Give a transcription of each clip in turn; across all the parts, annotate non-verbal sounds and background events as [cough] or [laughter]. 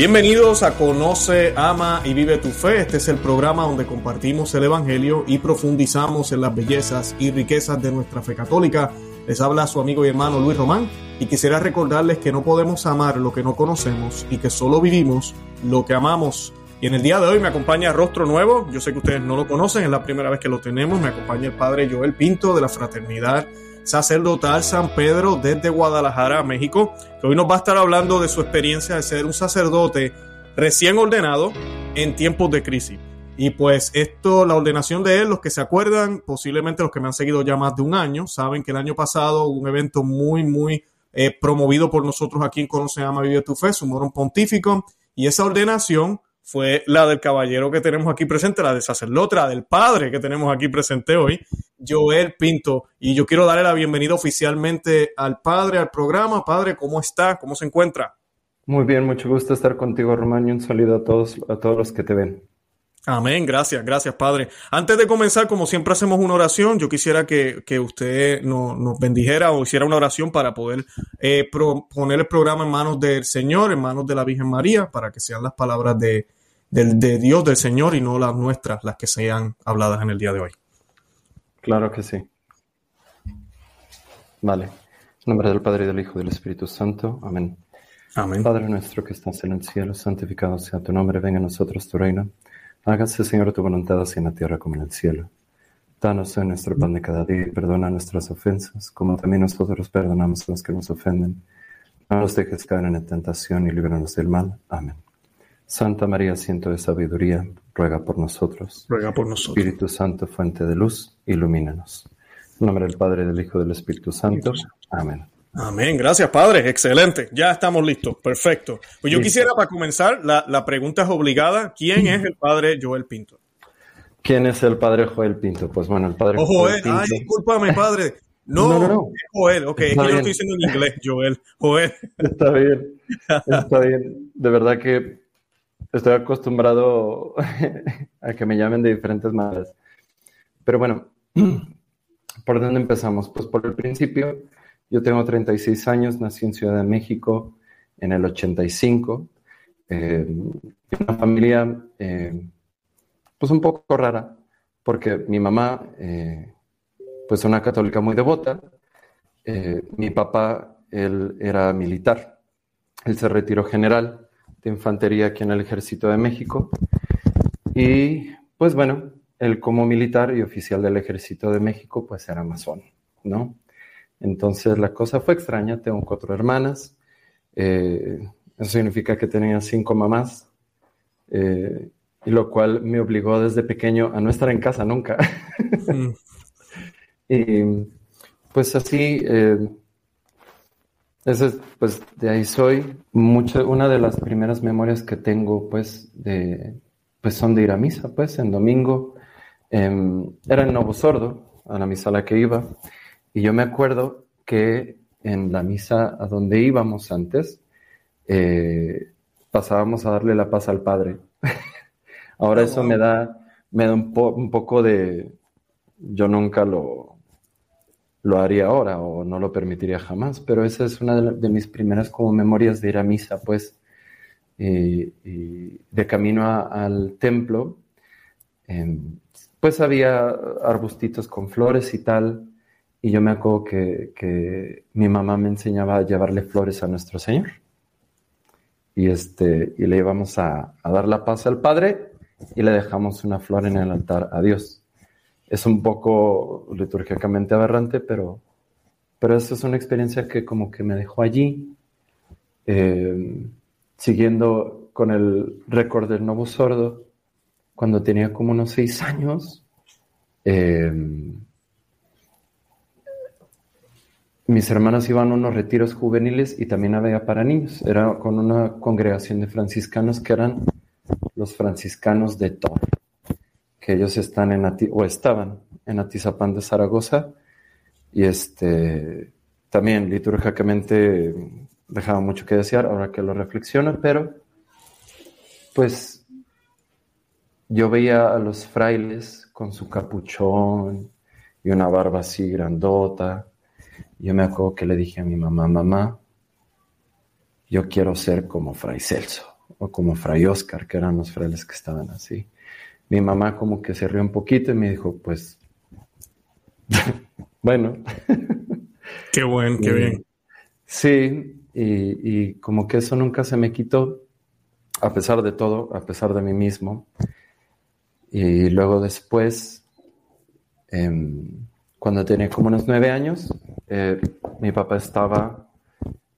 Bienvenidos a Conoce, Ama y Vive tu Fe. Este es el programa donde compartimos el Evangelio y profundizamos en las bellezas y riquezas de nuestra fe católica. Les habla su amigo y hermano Luis Román y quisiera recordarles que no podemos amar lo que no conocemos y que solo vivimos lo que amamos. Y en el día de hoy me acompaña Rostro Nuevo. Yo sé que ustedes no lo conocen, es la primera vez que lo tenemos. Me acompaña el padre Joel Pinto de la Fraternidad sacerdotal San Pedro desde Guadalajara, México, que hoy nos va a estar hablando de su experiencia de ser un sacerdote recién ordenado en tiempos de crisis. Y pues esto, la ordenación de él, los que se acuerdan, posiblemente los que me han seguido ya más de un año, saben que el año pasado hubo un evento muy, muy eh, promovido por nosotros aquí en Conoce Ama Vive Tu Fe, su morón pontífico, y esa ordenación fue la del caballero que tenemos aquí presente, la de sacerdote, la del padre que tenemos aquí presente hoy, Joel Pinto. Y yo quiero darle la bienvenida oficialmente al padre, al programa. Padre, ¿cómo está? ¿Cómo se encuentra? Muy bien, mucho gusto estar contigo, Román, y un saludo a todos, a todos los que te ven. Amén, gracias, gracias, Padre. Antes de comenzar, como siempre hacemos una oración, yo quisiera que, usted nos, bendijera o hiciera una oración para poder eh, poner el programa en manos del Señor, en manos de la Virgen María, para que sean las palabras de, de Dios, del Señor, y no las nuestras, las que sean habladas en el día de hoy. Claro que sí. Vale. En nombre del Padre, y del Hijo y del Espíritu Santo. Amén. Amén. Padre nuestro que estás en el cielo, santificado sea tu nombre, venga a nosotros tu reino. Hágase, Señor, tu voluntad así en la tierra como en el cielo. Danos hoy nuestro pan de cada día y perdona nuestras ofensas, como también nosotros perdonamos a los que nos ofenden. No nos dejes caer en la tentación y líbranos del mal. Amén. Santa María, ciento de sabiduría, ruega por nosotros. Ruega por nosotros. Espíritu Santo, fuente de luz, ilumínanos. En nombre del Padre, del Hijo y del Espíritu Santo. Amén. Amén, gracias Padre, excelente, ya estamos listos, perfecto. Pues yo quisiera para comenzar, la, la, pregunta es obligada, ¿quién es el Padre Joel Pinto? ¿Quién es el Padre Joel Pinto? Pues bueno, el Padre Joel Pinto. Ay, discúlpame Padre, [laughs] no, no, no, Joel, ok, es que yo lo estoy diciendo en inglés, Joel, Joel. [laughs] Está bien, [laughs] está bien, de verdad que estoy acostumbrado [laughs] a que me llamen de diferentes maneras. Pero bueno, [clears throat] ¿por dónde empezamos? Pues por el principio. Yo tengo 36 años, nací en Ciudad de México en el 85. Eh, una familia eh, pues un poco rara, porque mi mamá, eh, pues una católica muy devota, eh, mi papá, él era militar, él se retiró general de infantería aquí en el Ejército de México. Y pues bueno, él como militar y oficial del Ejército de México, pues era masón, ¿no? Entonces la cosa fue extraña, tengo cuatro hermanas, eh, eso significa que tenía cinco mamás, eh, y lo cual me obligó desde pequeño a no estar en casa nunca. [laughs] Y pues así, eh, eso pues de ahí soy. Mucho, una de las primeras memorias que tengo, pues, de, pues son de ir a misa, pues, en domingo. Em, era en Novo Sordo, a la misa a la que iba. Y yo me acuerdo que en la misa a donde íbamos antes, eh, pasábamos a darle la paz al Padre. [laughs] Ahora eso me da, me da un, un poco de, yo nunca lo, lo haría ahora o no lo permitiría jamás, pero esa es una de, mis primeras como memorias de ir a misa, pues, y, de camino al templo, em, pues había arbustitos con flores y tal, y yo me acuerdo que, mi mamá me enseñaba a llevarle flores a nuestro Señor. Y, este, y le íbamos a, a dar la paz al Padre y le dejamos una flor en el altar a Dios es un poco litúrgicamente aberrante, pero, pero eso es una experiencia que como que me dejó allí, eh, siguiendo con el récord del Novo Sordo, cuando tenía como unos seis años. Eh, mis hermanas iban a unos retiros juveniles y también había para niños. Era con una congregación de franciscanos que eran los franciscanos de Tor ellos están en o estaban en Atizapán de Zaragoza y este también litúrgicamente dejaba mucho que desear ahora que lo reflexiono, pero pues yo veía a los frailes con su capuchón y una barba así grandota. Yo me acuerdo que le dije a mi mamá, mamá, yo quiero ser como Fray Celso. o como Fray Oscar, que eran los frailes que estaban así. Mi mamá como que se rió un poquito y me dijo, pues, [laughs] bueno. [laughs] Qué bueno, qué bien. Sí, y, y, como que eso nunca se me quitó, a pesar de todo, a pesar de mí mismo. Y luego después, eh, cuando tenía como unos nueve años, eh, mi papá estaba,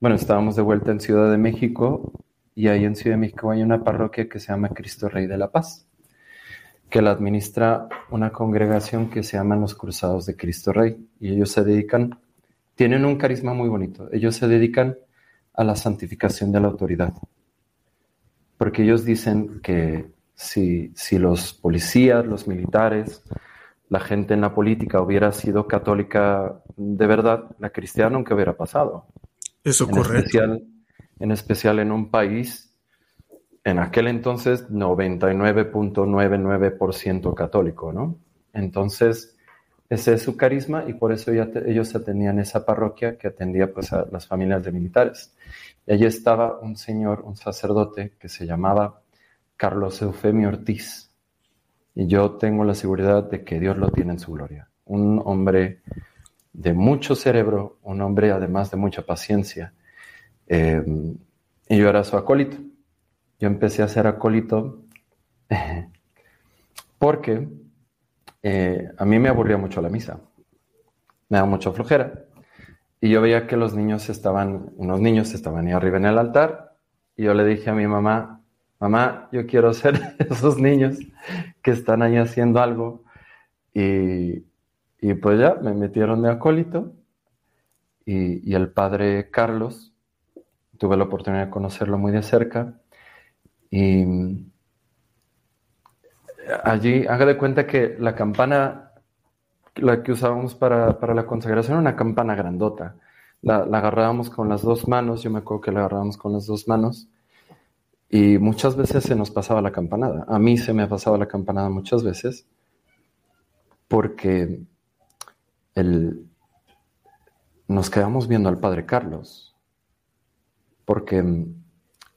bueno, estábamos de vuelta en Ciudad de México y ahí en Ciudad de México hay una parroquia que se llama Cristo Rey de la Paz, que la administra una congregación que se llama los Cruzados de Cristo Rey y ellos se dedican, tienen un carisma muy bonito, ellos se dedican a la santificación de la autoridad, porque ellos dicen que si, si los policías, los militares, la gente en la política hubiera sido católica de verdad, la cristiana nunca hubiera pasado. Eso en correcto. Especial, en especial en un país, en aquel entonces 99.99% católico, ¿no? Entonces, ese es su carisma y por eso ya ellos atendían esa parroquia que atendía pues a las familias de militares. Y allí estaba un señor, un sacerdote que se llamaba Carlos Eufemio Ortiz. Y yo tengo la seguridad de que Dios lo tiene en su gloria. Un hombre de mucho cerebro, un hombre además de mucha paciencia. Eh, y yo era su acólito. Yo empecé a ser acólito [laughs] porque eh, a mí me aburría mucho la misa. Me da mucha flojera. Y yo veía que los niños estaban, unos niños estaban ahí arriba en el altar. Y yo le dije a mi mamá, mamá, yo quiero ser [laughs] esos niños que están ahí haciendo algo. Y, y pues ya me metieron de acólito. Y, y, el padre Carlos, tuve la oportunidad de conocerlo muy de cerca. Y allí, haga de cuenta que la campana, la que usábamos para, para la consagración, era una campana grandota. La, agarrábamos con las dos manos, yo me acuerdo que la agarrábamos con las dos manos. Y muchas veces se nos pasaba la campanada. A mí se me ha pasado la campanada muchas veces porque el, nos quedamos viendo al Padre Carlos. Porque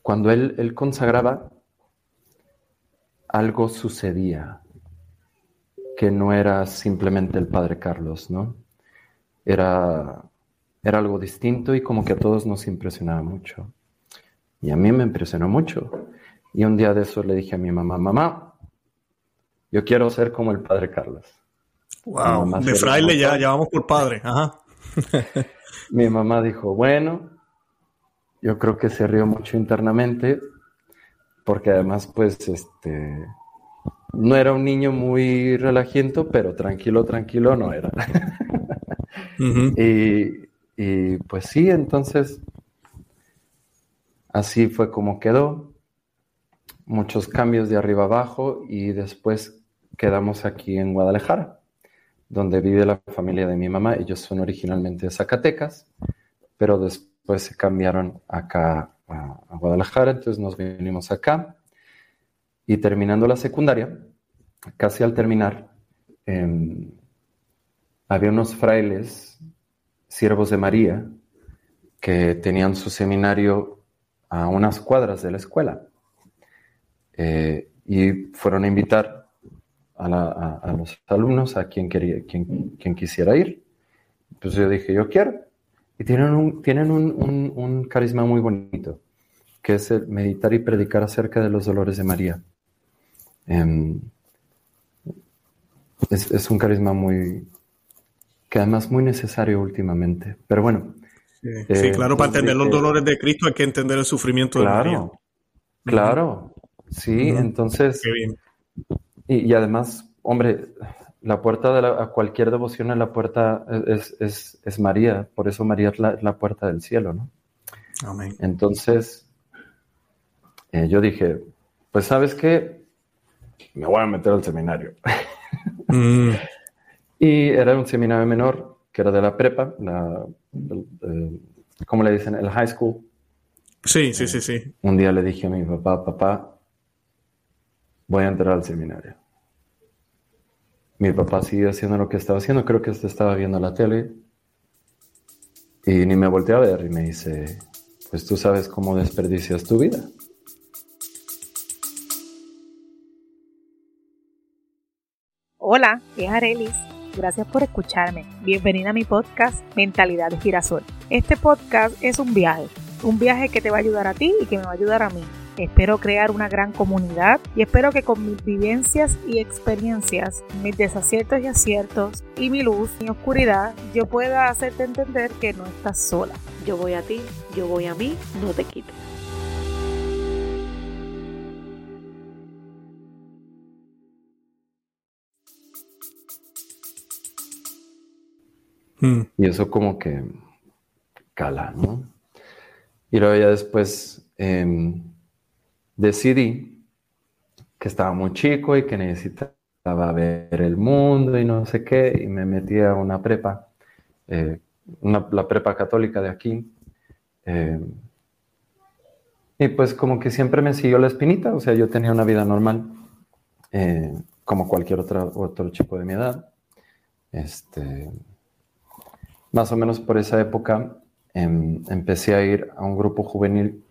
cuando él, él consagraba, algo sucedía que no era simplemente el Padre Carlos, ¿no? Era, era algo distinto y como que a todos nos impresionaba mucho. Y a mí me impresionó mucho. Y un día de eso le dije a mi mamá, mamá, yo quiero ser como el Padre Carlos. Wow, de fraile ya, ya vamos por padre. Ajá. mi mamá dijo, bueno, yo creo que se rió mucho internamente, porque además, pues, este, no era un niño muy relajiento, pero tranquilo, tranquilo no era. [laughs] uh -huh. y, y, pues sí, entonces, así fue como quedó. Muchos cambios de arriba abajo y después quedamos aquí en Guadalajara, donde vive la familia de mi mamá. Ellos son originalmente de Zacatecas, pero después se cambiaron acá a, Guadalajara, entonces nos vinimos acá. Y terminando la secundaria, casi al terminar, eh, había unos frailes, siervos de María, que tenían su seminario a unas cuadras de la escuela. Eh, y fueron a invitar a, los alumnos, a quien, quería, quien, quien quisiera ir. Entonces yo dije, yo quiero. Y tienen un, tienen un, un, un carisma muy bonito, que es el meditar y predicar acerca de los dolores de María. Eh, es, es, un carisma muy, que además muy necesario últimamente. Pero bueno. Sí, eh, sí claro, para entender los dolores de Cristo hay que entender el sufrimiento claro, de María. Claro, sí, uh -huh. entonces. Qué bien. Y, y, además, hombre, la puerta de la, a cualquier devoción en la puerta es, es, es María, por eso María es la, la, puerta del cielo, ¿no? Amén. Entonces, eh, yo dije, pues sabes qué, me voy a meter al seminario. Mm. [laughs] y era un seminario menor, que era de la prepa, la, ¿cómo le dicen? El high school. Sí, sí, sí, sí. Un día le dije a mi papá, papá, voy a entrar al seminario mi papá siguió haciendo lo que estaba haciendo, creo que este estaba viendo la tele y ni me volteé a ver y me dice, pues tú sabes cómo desperdicias tu vida. Hola, es Arelis. Gracias por escucharme. Bienvenida a mi podcast Mentalidad de Girasol. Este podcast es un viaje, un viaje que te va a ayudar a ti y que me va a ayudar a mí Espero crear una gran comunidad y espero que con mis vivencias y experiencias, mis desaciertos y aciertos y mi luz y oscuridad, yo pueda hacerte entender que no estás sola. Yo voy a ti, yo voy a mí, no te quites. Hmm. Y eso como que cala, ¿no? Y luego ya después em, decidí que estaba muy chico y que necesitaba ver el mundo y no sé qué, y me metí a una prepa, eh, la prepa católica de aquí. Em, y pues como que siempre me siguió la espinita, o sea, yo tenía una vida normal, eh, como cualquier otra, otro chico de mi edad. Este, más o menos por esa época em, empecé a ir a un grupo juvenil.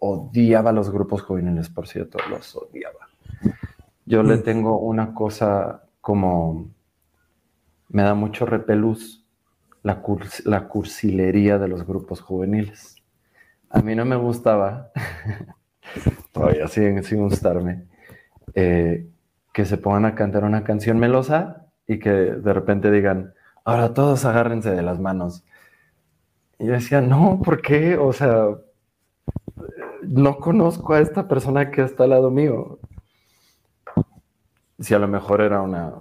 Odiaba los grupos juveniles, por cierto, los odiaba. Yo le mm. tengo una cosa como, me da mucho repelús la, la cursilería de los grupos juveniles. A mí no me gustaba, [laughs] todavía siguen sin gustarme, eh, que se pongan a cantar una canción melosa y que de repente digan, ahora todos agárrense de las manos. Y yo decía, no, ¿por qué? O sea, no conozco a esta persona que está al lado mío. Si a lo mejor era una,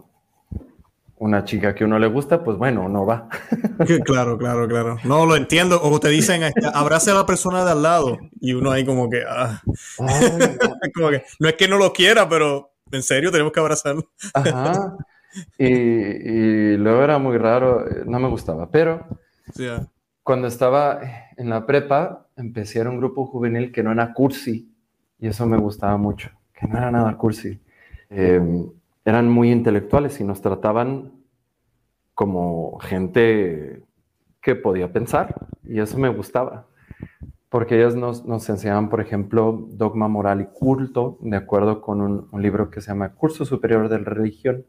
una chica que uno le gusta, pues bueno, no va. [laughs] Claro, claro, claro. No, lo entiendo. O te dicen, abrace a la persona de al lado. Y uno ahí como que, ah. [laughs] como que, no es que no lo quiera, pero en serio tenemos que abrazarlo. Ajá. Y, luego era muy raro, eh, no me gustaba, pero cuando estaba en la prepa, empecé a un grupo juvenil que no era cursi, y eso me gustaba mucho, que no era nada cursi. Em, eran muy intelectuales y nos trataban como gente que podía pensar, y eso me gustaba, porque ellos nos, nos enseñaban, por ejemplo, dogma moral y culto, de acuerdo con un, un libro que se llama Curso Superior de Religión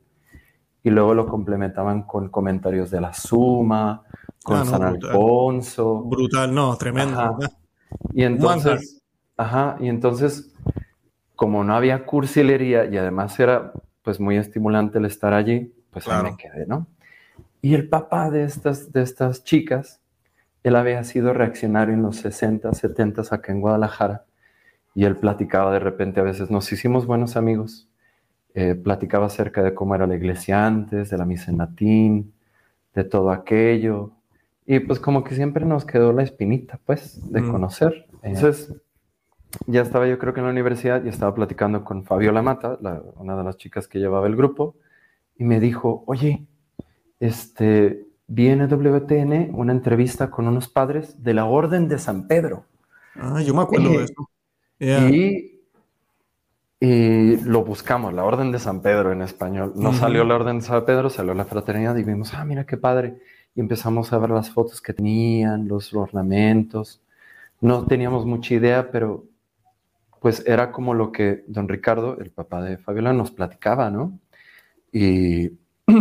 y luego lo complementaban con comentarios de la Suma, con ah, San Alfonso. Brutal, no, tremendo. Y entonces, ajá, y entonces, como no había cursilería y además era pues muy estimulante el estar allí, pues ahí me quedé, ¿no? Y el papá de estas, de estas chicas, él había sido reaccionario en los 60, 70 acá en Guadalajara y él platicaba de repente, a veces nos hicimos buenos amigos eh, platicaba acerca de cómo era la iglesia antes, de la misa en latín, de todo aquello. Y pues como que siempre nos quedó la espinita, pues, de mm. conocer. Entonces, ya estaba yo creo que en la universidad y estaba platicando con Fabiola Mata, una de las chicas que llevaba el grupo, y me dijo, oye, este, viene WTN una entrevista con unos padres de la Orden de San Pedro. Ah, yo me acuerdo de eso. Y y lo buscamos, la Orden de San Pedro en español. No salió la Orden de San Pedro, salió la fraternidad y vimos, ah, mira qué padre. Y empezamos a ver las fotos que tenían, los ornamentos. No teníamos mucha idea, pero pues era como lo que don Ricardo, el papá de Fabiola, nos platicaba, ¿no? Y [clears throat]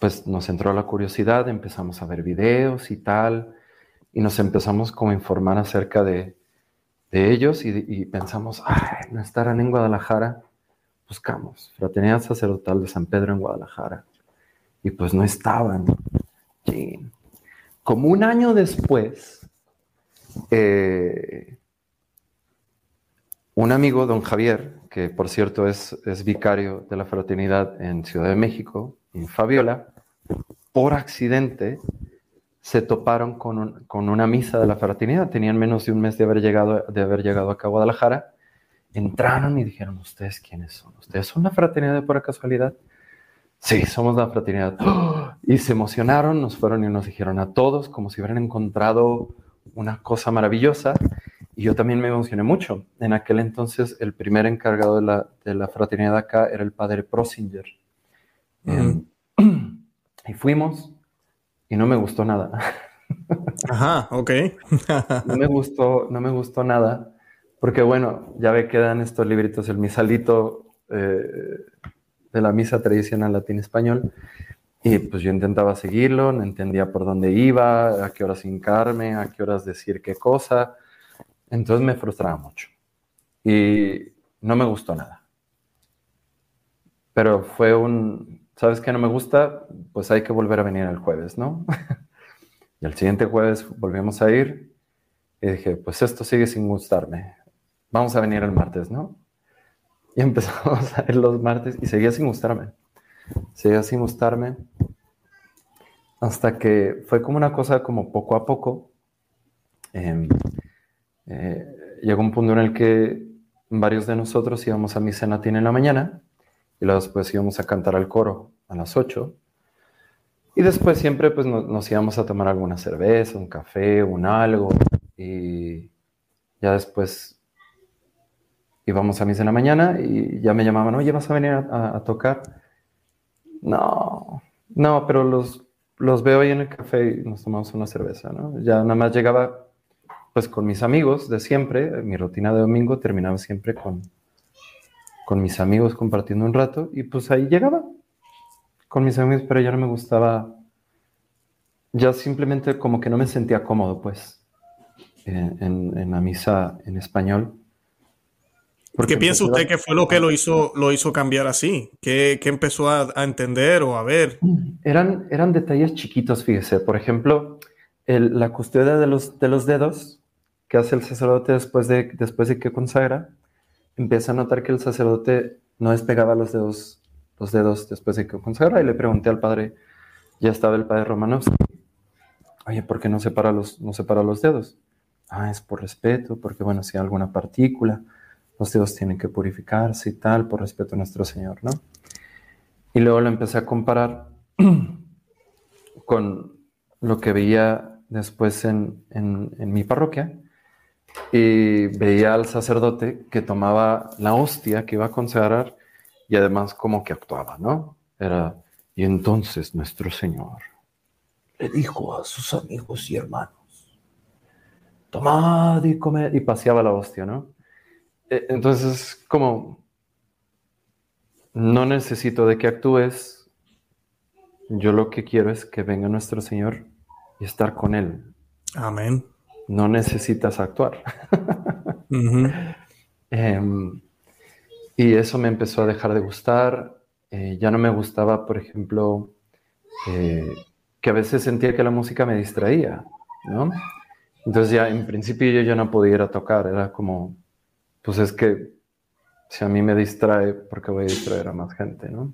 pues nos entró la curiosidad, empezamos a ver videos y tal, y nos empezamos como a informar acerca de, de ellos y, pensamos, ay, no estarán en Guadalajara. Buscamos Fraternidad Sacerdotal de San Pedro en Guadalajara. Y pues no estaban. Como un año después, eh, un amigo, don Javier, que por cierto es, es vicario de la fraternidad en Ciudad de México, en Fabiola, por accidente se toparon con, una misa de la fraternidad. Tenían menos de un mes de haber llegado, de haber llegado acá a Guadalajara. Entraron y dijeron, ¿ustedes quiénes son? ¿Ustedes son la fraternidad de pura casualidad? Sí, somos la fraternidad. [gasps] Y se emocionaron, nos fueron y nos dijeron a todos como si hubieran encontrado una cosa maravillosa. Y yo también me emocioné mucho. En aquel entonces, el primer encargado de la, fraternidad acá era el padre Prosinger. Y fuimos, y no me gustó nada. [laughs] Ajá, ok. [laughs] no me gustó, no me gustó nada, porque bueno, ya ve que dan estos libritos, el misalito eh, de la misa tradicional latín-español. Y pues yo intentaba seguirlo, no entendía por dónde iba, a qué horas hincarme, a qué horas decir qué cosa. Entonces me frustraba mucho. Y no me gustó nada. Pero fue un, ¿sabes qué no me gusta? Pues hay que volver a venir el jueves, ¿no? [laughs] y el siguiente jueves volvimos a ir y dije, pues esto sigue sin gustarme. Vamos a venir el martes, ¿no? Y empezamos a ir los martes y seguía sin gustarme. Seguía sin gustarme. Hasta que fue como una cosa como poco a poco. Em, eh, llegó un punto en el que varios de nosotros íbamos a mi cenatín en la mañana y luego después íbamos a cantar al coro a las 8. Y después siempre pues nos íbamos a tomar alguna cerveza, un café, un algo. Y ya después íbamos a misa en la mañana y ya me llamaban, oye, ¿vas a venir a, tocar? No, no, pero los, los veo ahí en el café y nos tomamos una cerveza, ¿no? Ya nada más llegaba pues con mis amigos de siempre, mi rutina de domingo terminaba siempre con, con mis amigos compartiendo un rato y pues ahí llegaba con mis amigos, pero ya no me gustaba, ya simplemente como que no me sentía cómodo pues en, la misa en español. ¿Por qué piensa usted que fue lo que lo hizo, lo hizo cambiar así? ¿Qué, empezó a, entender o a ver? Eran, eran detalles chiquitos, fíjese. Por ejemplo, la custodia de los, de los dedos que hace el sacerdote después de, después de que consagra, empieza a notar que el sacerdote no despegaba los dedos, los dedos después de que consagra y le pregunté al padre, ya estaba el padre Romanovsky, oye, ¿por qué no separa los, no separa los dedos? Ah, es por respeto, porque bueno, si hay alguna partícula, los dedos tienen que purificarse y tal, por respeto a nuestro Señor, ¿no? Y luego lo empecé a comparar [clears throat] con lo que veía después en, en mi parroquia, y veía al sacerdote que tomaba la hostia que iba a consagrar y además como que actuaba, ¿no? Era, y entonces nuestro Señor le dijo a sus amigos y hermanos, tomad y comed, y paseaba la hostia, ¿no? E, entonces, como, no necesito de que actúes, yo lo que quiero es que venga nuestro Señor y estar con Él. Amén no necesitas actuar. [laughs] Em, y eso me empezó a dejar de gustar. Eh, ya no me gustaba, por ejemplo, eh, que a veces sentía que la música me distraía, ¿no? Entonces ya en principio yo ya no podía ir a tocar, era como, pues es que si a mí me distrae, ¿por qué voy a distraer a más gente, no?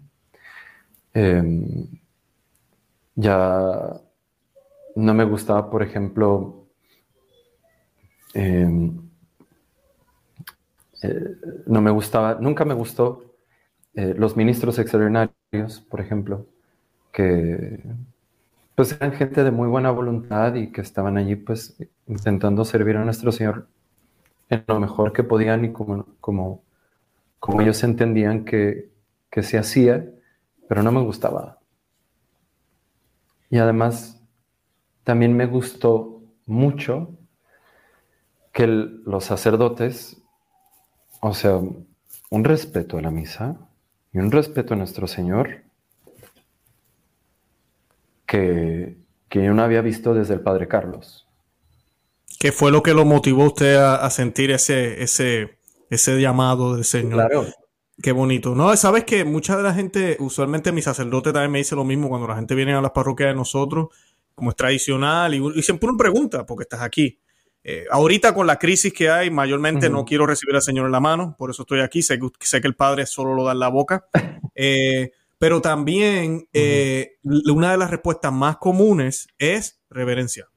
Em, ya no me gustaba, por ejemplo, Em, eh, no me gustaba, nunca me gustó eh, los ministros extraordinarios, por ejemplo, que pues eran gente de muy buena voluntad y que estaban allí pues intentando servir a nuestro Señor en lo mejor que podían y como, como, como ellos entendían que, que se hacía, pero no me gustaba. Y además también me gustó mucho que los sacerdotes, o sea, un respeto a la misa y un respeto a nuestro Señor que, que yo no había visto desde el Padre Carlos. ¿Qué fue lo que lo motivó usted a, sentir ese, ese, ese llamado del Señor? Claro. Qué bonito. No, sabes que mucha de la gente, usualmente mi sacerdote también me dice lo mismo cuando la gente viene a las parroquias de nosotros, como es tradicional, y, y siempre una pregunta, porque estás aquí. Eh, ahorita con la crisis que hay, mayormente no quiero recibir al Señor en la mano, por eso estoy aquí. Sé, sé que el Padre solo lo da en la boca. [laughs] Eh, pero también eh, una de las respuestas más comunes es reverencia.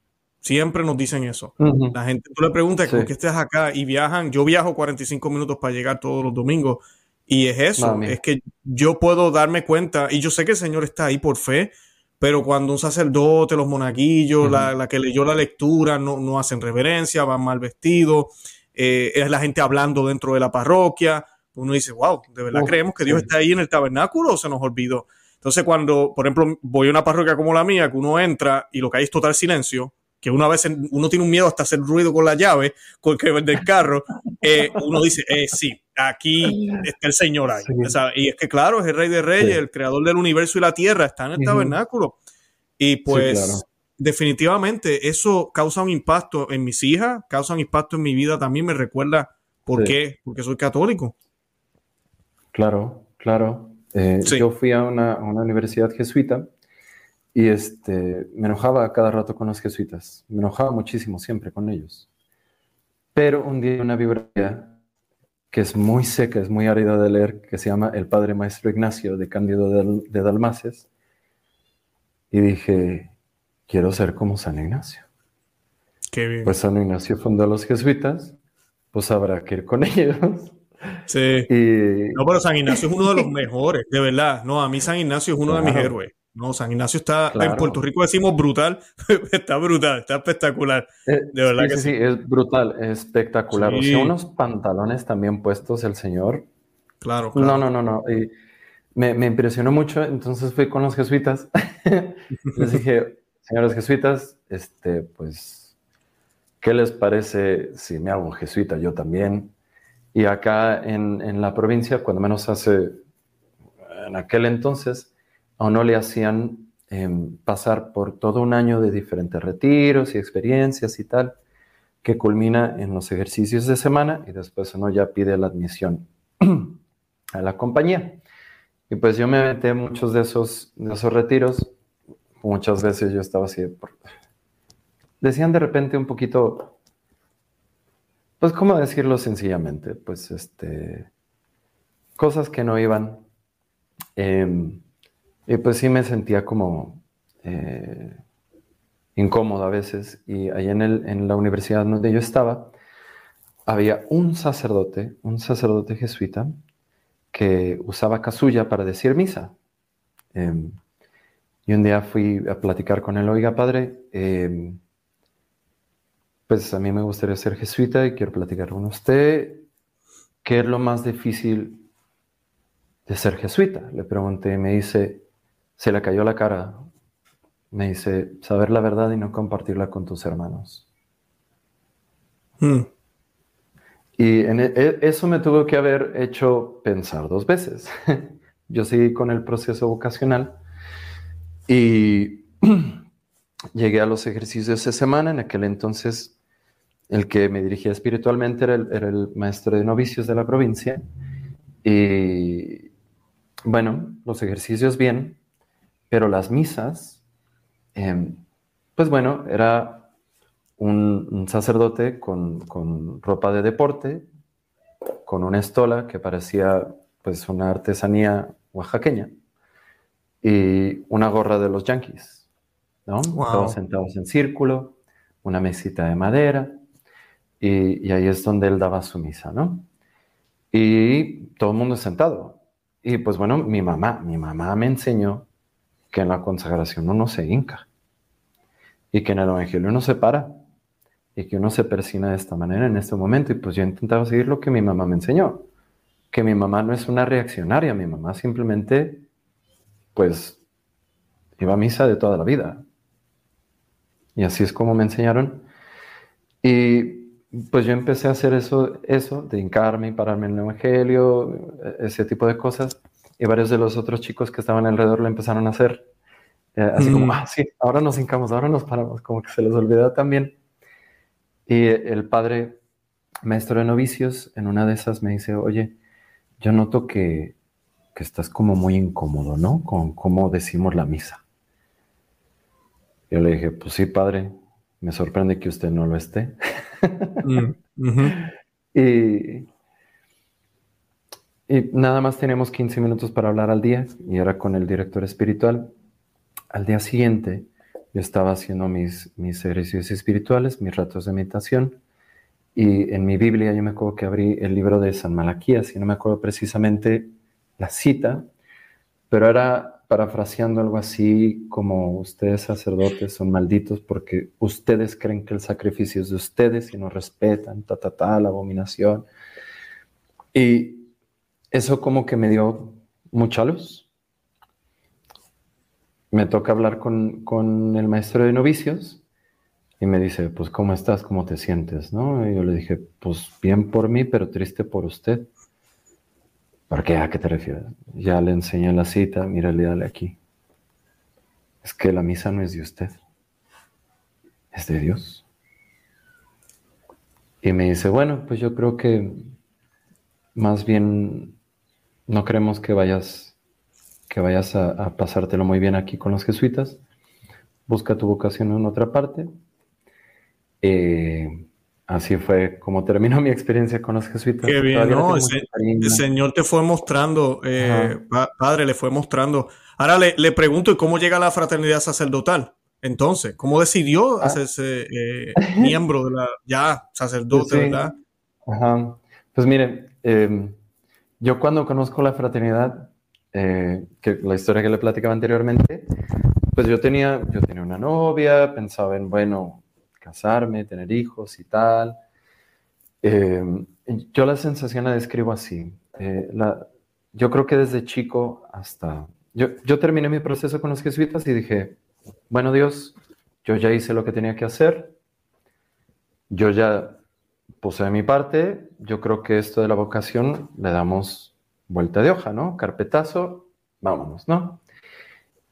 Siempre nos dicen eso. La gente, tú le preguntas, ¿por qué estás acá? Y viajan, yo viajo 45 minutos para llegar todos los domingos. Y es eso, es que yo puedo darme cuenta, y yo sé que el Señor está ahí por fe, pero cuando un sacerdote, los monaguillos, la, que leyó la lectura, no, no hacen reverencia, van mal vestidos, eh, es la gente hablando dentro de la parroquia, uno dice, wow, ¿de verdad creemos que Dios está ahí en el tabernáculo o se nos olvidó? Entonces, cuando, por ejemplo, voy a una parroquia como la mía, que uno entra y lo que hay es total silencio, que una vez uno tiene un miedo hasta hacer ruido con la llave con que del carro, eh, uno dice, eh, sí, aquí está el Señor ahí. y es que claro, es el Rey de Reyes, el creador del universo y la tierra, está en el tabernáculo. Y pues definitivamente eso causa un impacto en mis hijas, causa un impacto en mi vida también, me recuerda por qué, porque soy católico. Claro, claro. Eh, yo fui a una, universidad jesuita y este, me enojaba cada rato con los jesuitas. Me enojaba muchísimo siempre con ellos. Pero un día una biografía que es muy seca, es muy árida de leer, que se llama El Padre Maestro Ignacio de Cándido de, Dalmaces. Y dije, quiero ser como San Ignacio. Qué bien. Pues San Ignacio fundó a los jesuitas, pues habrá que ir con [laughs] ellos. Sí. No, pero San Ignacio es uno de los mejores, de verdad. No, a mí San Ignacio es uno de mis héroes. No, San Ignacio está, en Puerto Rico decimos brutal, [laughs] está brutal, está espectacular. Eh, de verdad sí, que sí, sí, es brutal, es espectacular. O sea, unos pantalones también puestos el señor. Claro, claro. No, no, no, no. Y me, me, impresionó mucho, entonces fui con los jesuitas. [laughs] les dije, señores jesuitas, este, pues, ¿qué les parece si me hago jesuita yo también? Y acá en, en la provincia, cuando menos hace, en aquel entonces, a uno le hacían em, pasar por todo un año de diferentes retiros y experiencias y tal, que culmina en los ejercicios de semana y después uno ya pide la admisión [clears throat] a la compañía. Y pues yo me metí en muchos de esos, de esos retiros. Muchas veces yo estaba así. Decían de repente un poquito, pues, ¿cómo decirlo sencillamente? Pues, este, cosas que no iban. Eh, y pues sí me sentía como eh, incómodo a veces. Y ahí en, el, en la universidad donde yo estaba, había un sacerdote, un sacerdote jesuita, que usaba casulla para decir misa. Em, y un día fui a platicar con él, oiga padre, em, pues a mí me gustaría ser jesuita y quiero platicar con usted. ¿Qué es lo más difícil de ser jesuita? Le pregunté y me dice, se le cayó la cara. Me dice, saber la verdad y no compartirla con tus hermanos. Hmm. Y en e, e, eso me tuvo que haber hecho pensar dos veces. [laughs] Yo seguí con el proceso vocacional y [clears throat] llegué a los ejercicios de esa semana. En aquel entonces, el que me dirigía espiritualmente era el, era el maestro de novicios de la provincia. Y bueno, los ejercicios bien, pero las misas, em, pues bueno, era un, sacerdote con, ropa de deporte, con una estola que parecía pues una artesanía oaxaqueña y una gorra de los yankees, ¿no? Todos sentados en círculo, una mesita de madera y, y, ahí es donde él daba su misa, ¿no? Y todo el mundo sentado. Y pues bueno, mi mamá, mi mamá me enseñó que en la consagración uno se hinca y que en el Evangelio uno se para y que uno se persina de esta manera en este momento. Y pues yo intentaba seguir lo que mi mamá me enseñó, que mi mamá no es una reaccionaria, mi mamá simplemente, pues, iba a misa de toda la vida. Y así es como me enseñaron. Y pues yo empecé a hacer eso, eso de hincarme y pararme en el Evangelio, ese tipo de cosas y varios de los otros chicos que estaban alrededor lo empezaron a hacer. Eh, así como, mm. ah, sí, ahora nos hincamos, ahora nos paramos, como que se les olvidó también. Y el padre, maestro de novicios, en una de esas me dice, oye, yo noto que, que estás como muy incómodo, ¿no? Con cómo decimos la misa. Yo le dije, pues sí, padre, me sorprende que usted no lo esté. Mm, [laughs] y, y nada más teníamos 15 minutos para hablar al día y era con el director espiritual. Al día siguiente yo estaba haciendo mis, mis ejercicios espirituales, mis ratos de meditación y en mi Biblia yo me acuerdo que abrí el libro de San Malaquías y no me acuerdo precisamente la cita, pero era parafraseando algo así como ustedes sacerdotes son malditos porque ustedes creen que el sacrificio es de ustedes y no respetan, ta, ta, ta, la abominación. Y eso como que me dio mucha luz. Me toca hablar con, el maestro de novicios Y me dice, pues, ¿cómo estás? ¿Cómo te sientes? ¿No? Y yo le dije, pues, bien por mí, pero triste por usted. ¿Por qué? ¿A qué te refieres? Ya le enseñé la cita, mírale, dale aquí. Es que la misa no es de usted, es de Dios. Y me dice, bueno, pues yo creo que más bien no queremos que vayas, que vayas a, pasártelo muy bien aquí con los jesuitas. Busca tu vocación en otra parte. Eh, así fue como terminó [laughs] mi experiencia con los jesuitas. Qué bien, ¿no? el Señor te fue mostrando, eh, Padre, le fue mostrando. Ahora le, le, pregunto, ¿y cómo llega la fraternidad sacerdotal? Entonces, ¿cómo decidió ah. hacerse eh, miembro de la, ya, sacerdote, verdad? Ajá. Pues mire, em, yo cuando conozco la fraternidad, eh, la historia que le platicaba anteriormente, pues yo tenía, yo tenía una novia, pensaba en, bueno, casarme, tener hijos y tal. Em, yo la sensación la describo así. Eh, yo creo que desde chico hasta... Yo, yo terminé mi proceso con los jesuitas y dije, bueno Dios, yo ya hice lo que tenía que hacer, yo ya puse de mi parte, yo creo que esto de la vocación le damos vuelta de hoja, ¿no? Carpetazo, vámonos, ¿no?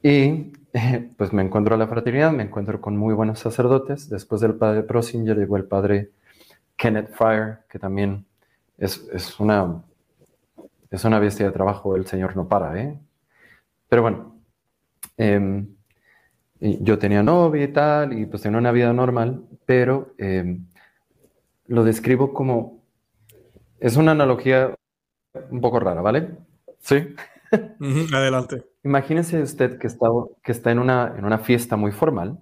Y [laughs] pues me encuentro a la fraternidad, me encuentro con muy buenos sacerdotes. Después del padre Prosinger llegó el padre Kenneth Fryer, que también es, es, una, es una bestia de trabajo, el señor no para, ¿eh? Pero bueno, eh, yo tenía novia y tal, y pues tenía una vida normal, pero em, lo describo como... Es una analogía un poco rara, ¿vale? Sí. [laughs] adelante. Imagínese usted que está, que está en, una, en una fiesta muy formal,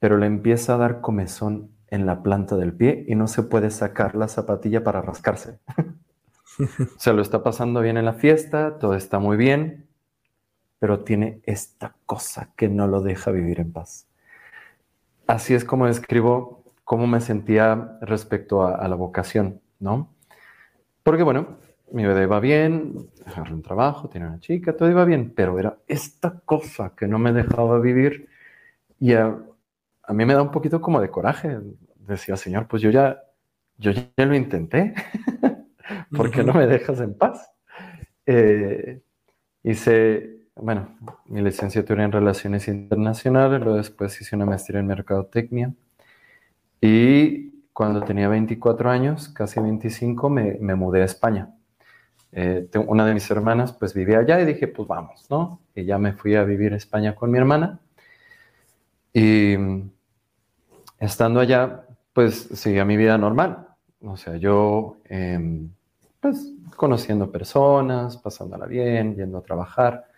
pero le empieza a dar comezón en la planta del pie y no se puede sacar la zapatilla para rascarse. [laughs] se lo está pasando bien en la fiesta, todo está muy bien, pero tiene esta cosa que no lo deja vivir en paz. Así es como describo cómo me sentía respecto a, la vocación, ¿no? Porque bueno, mi bebé iba bien, agarré un trabajo, tenía una chica, todo iba bien, pero era esta cosa que no me dejaba vivir y a, mí me da un poquito como de coraje. Decía, Señor, pues yo ya, yo ya lo intenté, [laughs] ¿por qué no me dejas en paz? Eh, hice bueno, mi licenciatura en Relaciones Internacionales, luego después hice una maestría en Mercadotecnia. Y cuando tenía 24 años, casi 25, me, mudé a España. Eh, una de mis hermanas pues vivía allá y dije, pues vamos, ¿no? Y ya me fui a vivir a España con mi hermana. Y estando allá, pues seguía mi vida normal. O sea, yo, em, pues conociendo personas, pasándola bien, yendo a trabajar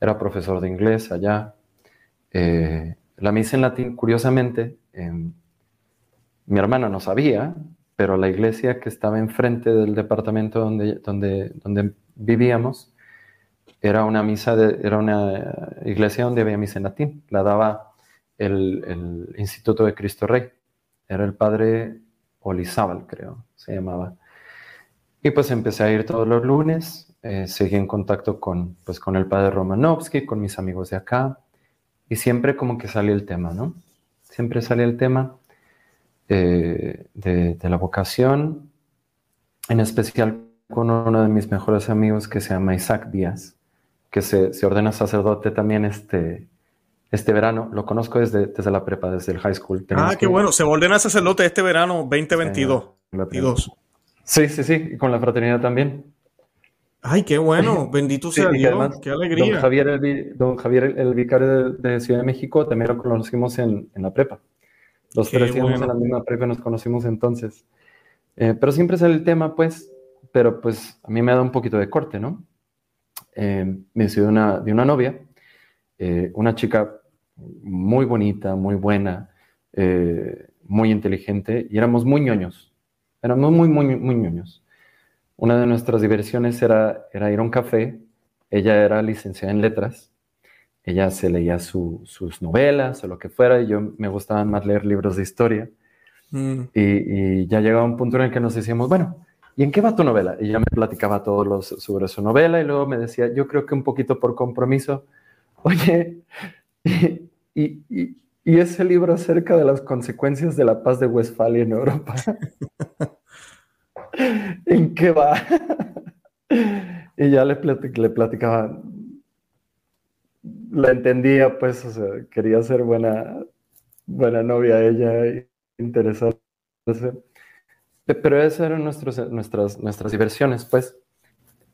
era profesor de inglés allá. Eh, la misa en latín, curiosamente, em, mi hermana no sabía, pero la iglesia que estaba enfrente del departamento donde, donde, donde vivíamos era una misa de, era una iglesia donde había misa en latín. La daba el, Instituto de Cristo Rey. Era el padre Olizábal, creo, se llamaba. Y pues empecé a ir todos los lunes eh, seguí en contacto con, pues, con el padre Romanovsky, con mis amigos de acá, y siempre como que sale el tema, ¿no? Siempre sale el tema eh, de, la vocación, en especial con uno de mis mejores amigos que se llama Isaac Díaz, que se, se ordena sacerdote también este, este verano. Lo conozco desde, desde la prepa, desde el high school. ah, qué bueno. Se ordena sacerdote este verano 2022. Sí, sí, sí. Y con la fraternidad también. Ay, qué bueno, [laughs] bendito sea Dios, qué alegría. Don Javier, el, don Javier, el, vicario de, Ciudad de México, también lo conocimos en, en la prepa. Los tres íbamos en la misma prepa, nos conocimos entonces. Eh, pero siempre sale el tema, pues, pero pues a mí me da un poquito de corte, ¿no? Eh, me hice de una, de una novia, eh, una chica muy bonita, muy buena, muy inteligente, y éramos muy ñoños, éramos muy, muy, muy ñoños. Una de nuestras diversiones era, era ir a un café. Ella era licenciada en letras. Ella se leía sus novelas o lo que fuera y yo me gustaba más leer libros de historia. Mm. Y, ya llegaba un punto en el que nos decíamos, bueno, ¿y en qué va tu novela? Y ella me platicaba todo sobre su novela y luego me decía, yo creo que un poquito por compromiso, [laughs] oye, y, y ese libro acerca de las consecuencias de la paz de Westfalia en Europa. [laughs] ¿En qué va? [laughs] y ya le, le platicaba, la entendía, pues, o sea, quería ser buena, buena novia ella, interesarse. Pero esas eran nuestros, nuestras, nuestras diversiones, pues.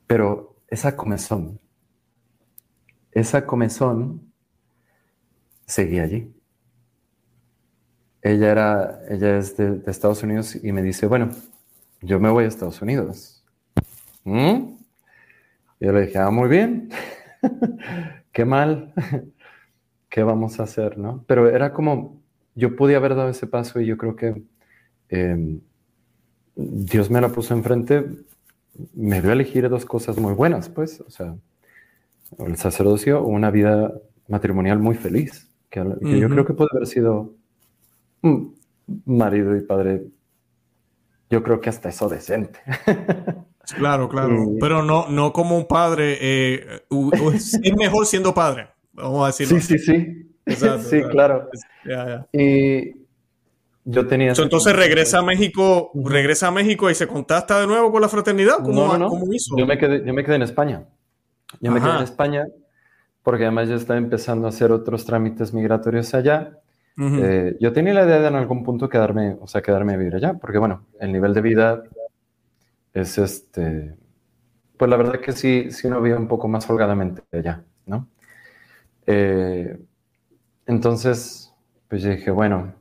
Pero esa comezón, esa comezón seguía allí. Ella, era, ella es de, Estados Unidos y me dice, bueno, yo me voy a Estados Unidos. ¿Mm? Y yo le dije, ah, muy bien. [laughs] qué mal, [laughs] qué vamos a hacer, ¿no? Pero era como, yo podía haber dado ese paso y yo creo que em, Dios me la puso enfrente, me dio a elegir dos cosas muy buenas, pues, o sea, el sacerdocio o una vida matrimonial muy feliz, que, yo creo que puede haber sido marido y padre, yo creo que hasta eso decente. [laughs] Claro, claro. Pero no, no como un padre. Eh, es mejor siendo padre. Vamos a decirlo. Sí, sí, sí. sí, claro. Y yo tenía. entonces regresa a México, regresa a México y se contacta de nuevo con la fraternidad. ¿Cómo, no, hizo? Yo me, quedé, yo me quedé en España. Yo me quedé en España porque además ya estaba empezando a hacer otros trámites migratorios allá. Eh, yo tenía la idea de en algún punto quedarme, o sea, quedarme a vivir allá, porque bueno, el nivel de vida es este, pues la verdad que sí, sí uno vive un poco más holgadamente allá, ¿no? Eh, entonces, pues yo dije, bueno,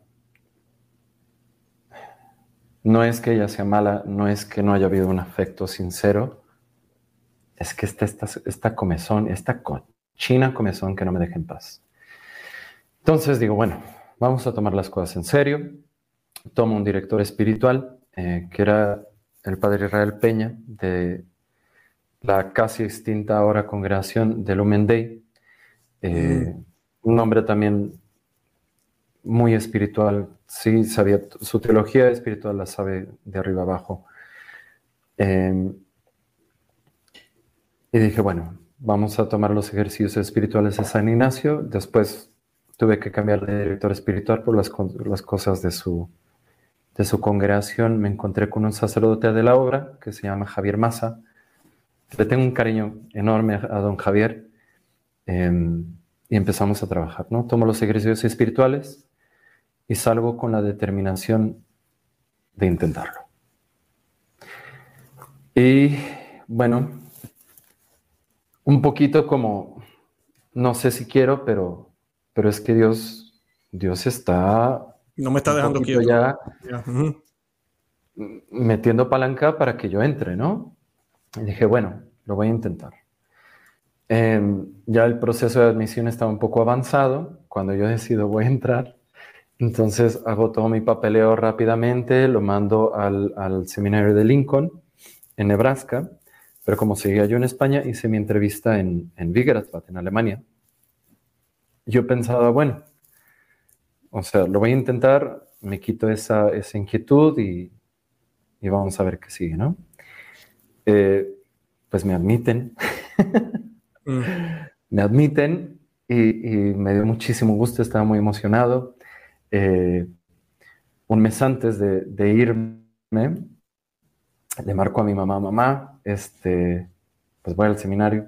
no es que ella sea mala, no es que no haya habido un afecto sincero, es que está esta, esta comezón, esta cochina comezón que no me deja en paz. Entonces digo, bueno, vamos a tomar las cosas en serio. Tomo un director espiritual, eh, que era el padre Israel Peña, de la casi extinta ahora congregación de Lumen. Eh, mm. Un hombre también muy espiritual, sí, sabía, su teología espiritual la sabe de arriba abajo. Em, y dije, bueno, vamos a tomar los ejercicios espirituales de San Ignacio. Después tuve que cambiar de director espiritual por las, las cosas de su, de su congregación me encontré con un sacerdote de la obra que se llama Javier Massa. Le tengo un cariño enorme a don Javier em, y empezamos a trabajar. ¿no? Tomo los ejercicios espirituales y salgo con la determinación de intentarlo. Y bueno, un poquito como, no sé si quiero, pero, pero es que Dios, Dios está no me está dejando quieto. Ya, metiendo palanca para que yo entre, ¿no? Y dije, bueno, lo voy a intentar. Em, ya el proceso de admisión estaba un poco avanzado. Cuando yo decido voy a entrar, entonces hago todo mi papeleo rápidamente, lo mando al, al seminario de Lincoln en Nebraska, pero como seguía yo en España, hice mi entrevista en, en en Alemania. Yo pensaba, bueno, o sea, lo voy a intentar, me quito esa, esa inquietud y, y, vamos a ver qué sigue, ¿no? Eh, pues me admiten. [laughs] Mm. Me admiten y, me dio muchísimo gusto, estaba muy emocionado. Eh, un mes antes de, de, irme, le marco a mi mamá, mamá, este, pues voy al seminario.